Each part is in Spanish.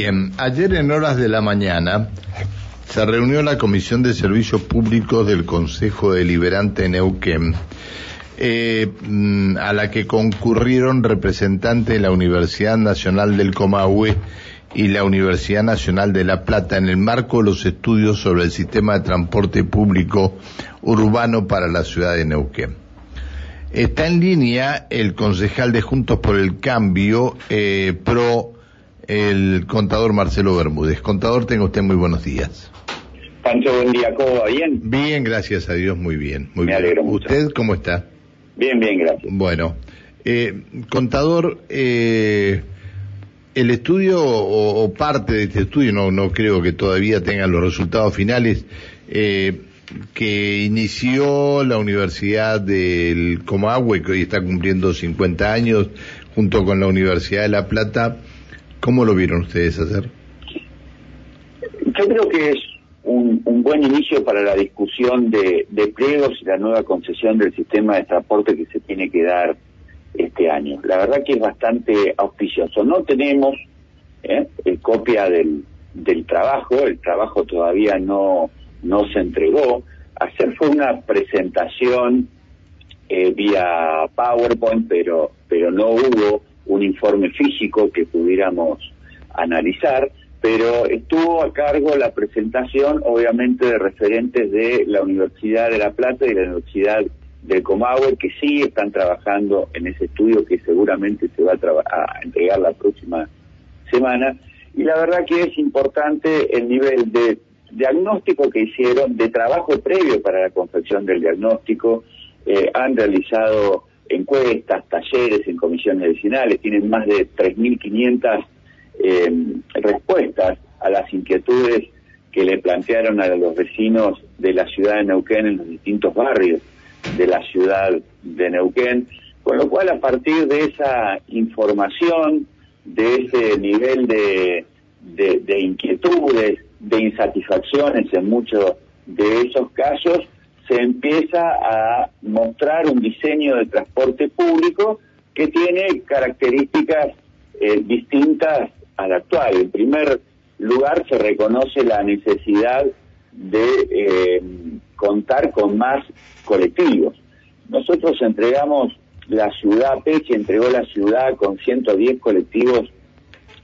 Bien, ayer en horas de la mañana se reunió la Comisión de Servicios Públicos del Consejo Deliberante de Neuquén, eh, mm, a la que concurrieron representantes de la Universidad Nacional del Comahue y la Universidad Nacional de La Plata en el marco de los estudios sobre el sistema de transporte público urbano para la ciudad de Neuquén. Está en línea el concejal de Juntos por el Cambio, eh, pro el contador Marcelo Bermúdez. Contador, tenga usted muy buenos días. Pancho, buen día, ¿cómo va? ¿Bien? Bien, gracias a Dios, muy bien. Muy Me bien. alegro mucho. ¿Usted cómo está? Bien, bien, gracias. Bueno, eh, contador, eh, el estudio o, o parte de este estudio, no, no creo que todavía tengan los resultados finales, eh, que inició la Universidad del Comahue, que hoy está cumpliendo 50 años, junto con la Universidad de La Plata, ¿cómo lo vieron ustedes hacer? Yo creo que es un, buen inicio para la discusión de, de pliegos y la nueva concesión del sistema de transporte que se tiene que dar este año. La verdad que es bastante auspicioso. No tenemos ¿eh? eh, copia del, del trabajo, el trabajo todavía no, no se entregó. Ayer fue una presentación eh, vía PowerPoint, pero, pero no hubo un informe físico que pudiéramos analizar, pero estuvo a cargo la presentación, obviamente, de referentes de la Universidad de La Plata y la Universidad del Comahue, que sí están trabajando en ese estudio que seguramente se va a, a entregar la próxima semana. Y la verdad que es importante el nivel de diagnóstico que hicieron, de trabajo previo para la confección del diagnóstico. Eh, han realizado encuestas, talleres en comisiones vecinales, tienen más de 3.500 eh, respuestas a las inquietudes que le plantearon a los vecinos de la ciudad de Neuquén en los distintos barrios de la ciudad de Neuquén, con lo cual a partir de esa información, de ese nivel de inquietudes, de insatisfacciones en muchos de esos casos, se empieza a mostrar un diseño de transporte público que tiene características eh, distintas al actual. En primer lugar, se reconoce la necesidad de eh, contar con más colectivos. Nosotros entregamos la ciudad, Peche entregó la ciudad con 110 colectivos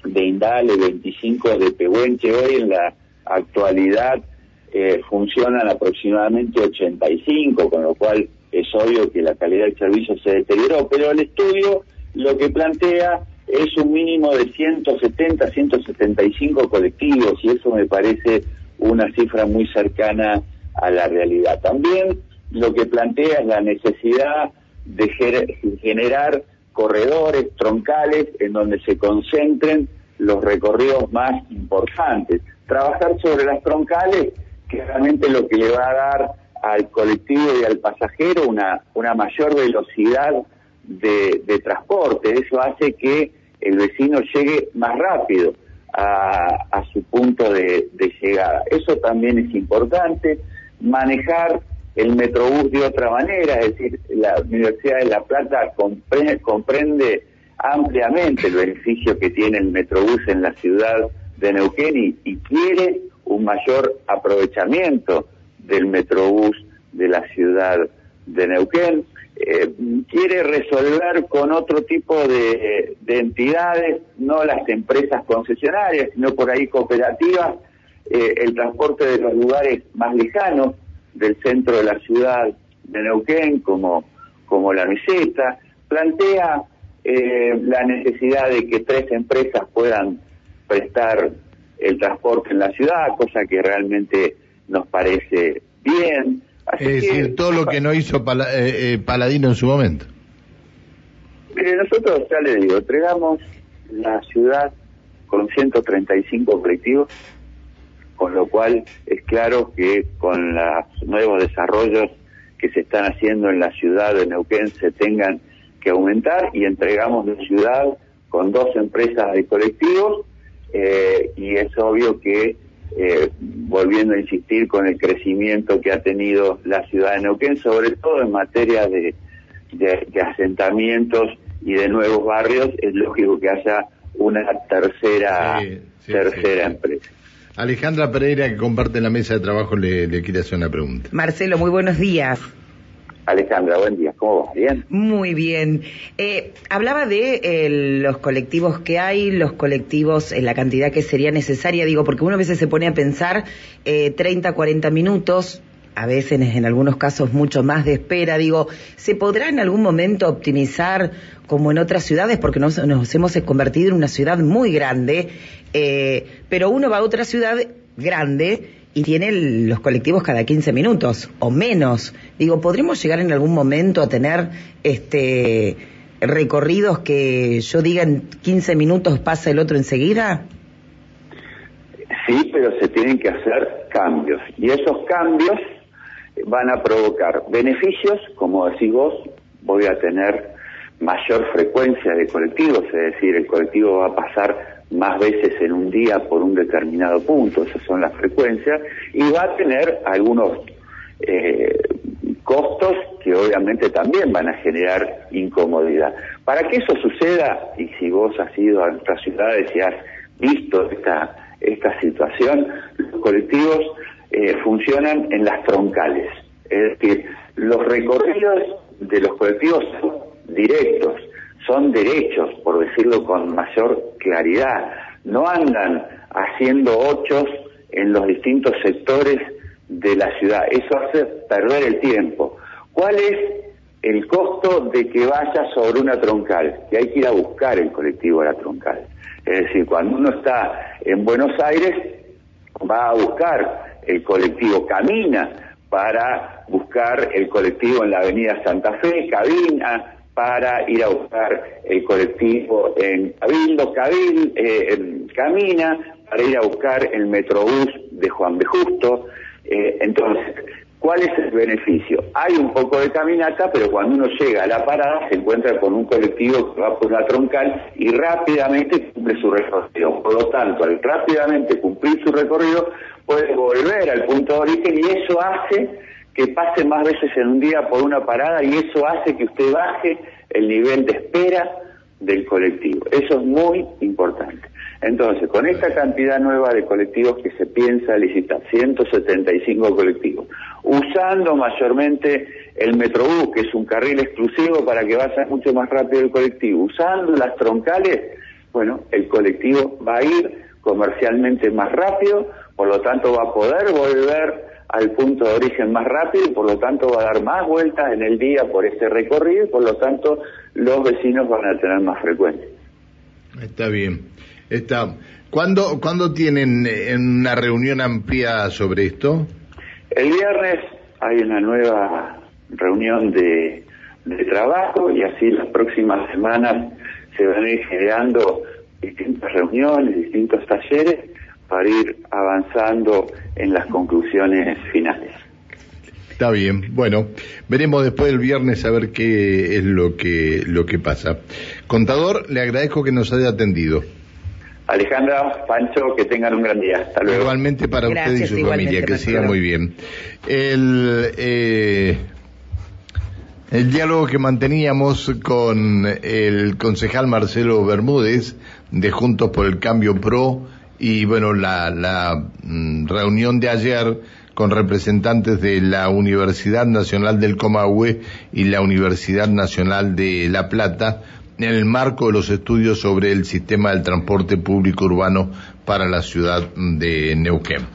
de Indale, 25 de Pehuenche. Hoy en la actualidad eh, funcionan aproximadamente 85, con lo cual es obvio que la calidad del servicio se deterioró, pero el estudio lo que plantea es un mínimo de 170, 175 colectivos y eso me parece una cifra muy cercana a la realidad. También lo que plantea es la necesidad de generar corredores troncales en donde se concentren los recorridos más importantes. Trabajar sobre las troncales, que realmente lo que le va a dar al colectivo y al pasajero una, una mayor velocidad de, transporte. Eso hace que el vecino llegue más rápido a, su punto de, llegada. Eso también es importante. Manejar el Metrobús de otra manera, es decir, la Universidad de La Plata compre- comprende ampliamente el beneficio que tiene el Metrobús en la ciudad de Neuquén y quiere un mayor aprovechamiento del Metrobús de la ciudad de Neuquén. Eh, quiere resolver con otro tipo de, de entidades, no las empresas concesionarias, sino por ahí cooperativas, eh, el transporte de los lugares más lejanos del centro de la ciudad de Neuquén, como, como la meseta, plantea eh, la necesidad de que tres empresas puedan prestar el transporte en la ciudad, cosa que realmente nos parece bien. Así Es que- decir, todo lo que no hizo Pala- eh, eh, Paladino en su momento. Mire, nosotros ya le digo, entregamos la ciudad con 135 colectivos, con lo cual es claro que con los nuevos desarrollos que se están haciendo en la ciudad de Neuquén se tengan que aumentar y entregamos la ciudad con dos empresas de colectivos eh, y es obvio que eh, volviendo a insistir con el crecimiento que ha tenido la ciudad de Neuquén, sobre todo en materia de, de, de asentamientos y de nuevos barrios, es lógico que haya una tercera, tercera empresa. Alejandra Pereira, que comparte la mesa de trabajo, le, le quiere hacer una pregunta. Marcelo, muy buenos días. Alejandra, buen día. ¿Cómo vas? ¿Bien? Muy bien. Eh, hablaba de eh, los colectivos que hay, los colectivos en la cantidad que sería necesaria, digo, porque uno a veces se pone a pensar eh, 30, 40 minutos, a veces en algunos casos mucho más de espera, digo, ¿se podrá en algún momento optimizar como en otras ciudades? Porque nos, nos hemos convertido en una ciudad muy grande, eh, pero uno va a otra ciudad grande y tiene los colectivos cada 15 minutos o menos. Digo, ¿podremos llegar en algún momento a tener este recorridos que yo diga en 15 minutos pasa el otro enseguida? Sí, pero se tienen que hacer cambios y esos cambios van a provocar beneficios, como decís vos, voy a tener mayor frecuencia de colectivos, es decir, el colectivo va a pasar más veces en un día por un determinado punto, esas son las frecuencias, y va a tener algunos eh, costos que obviamente también van a generar incomodidad. Para que eso suceda, y si vos has ido a nuestras ciudades y has visto esta, esta situación, los colectivos eh, funcionan en las troncales, es decir, los recorridos de los colectivos directos, son derechos, por decirlo con mayor claridad. No andan haciendo ochos en los distintos sectores de la ciudad. Eso hace perder el tiempo. ¿Cuál es el costo de que vaya sobre una troncal? Que hay que ir a buscar el colectivo a la troncal. Es decir, cuando uno está en Buenos Aires, va a buscar el colectivo, camina para buscar el colectivo en la avenida Santa Fe, cabina, para ir a buscar el colectivo en Cabildo, Cabil, eh, camina para ir a buscar el metrobús de Juan B. Justo. Eh, entonces, ¿cuál es el beneficio? Hay un poco de caminata, pero cuando uno llega a la parada se encuentra con un colectivo que va por la troncal y rápidamente cumple su recorrido. Por lo tanto, al rápidamente cumplir su recorrido, puede volver al punto de origen y eso hace que pase más veces en un día por una parada y eso hace que usted baje el nivel de espera del colectivo. Eso es muy importante. Entonces, con esta cantidad nueva de colectivos que se piensa licitar, 175 colectivos, usando mayormente el Metrobús, que es un carril exclusivo para que vaya mucho más rápido el colectivo, usando las troncales, bueno, el colectivo va a ir comercialmente más rápido, por lo tanto va a poder volver al punto de origen más rápido y por lo tanto va a dar más vueltas en el día por este recorrido y por lo tanto los vecinos van a tener más frecuencia. Está bien. Está. ¿Cuándo, ¿Cuándo tienen eh, una reunión amplia sobre esto? El viernes hay una nueva reunión de, de trabajo y así las próximas semanas se van a ir generando distintas reuniones, distintos talleres para ir avanzando en las conclusiones finales. Está bien. Bueno, veremos después del viernes a ver qué es lo que lo que pasa. Contador, le agradezco que nos haya atendido. Alejandra, Pancho, que tengan un gran día. Hasta luego. Igualmente para usted y su familia, que siga muy bien. El, eh, el diálogo que manteníamos con el concejal Marcelo Bermúdez de Juntos por el Cambio Pro y bueno, la, la mm, reunión de ayer con representantes de la Universidad Nacional del Comahue y la Universidad Nacional de La Plata en el marco de los estudios sobre el sistema del transporte público urbano para la ciudad de Neuquén.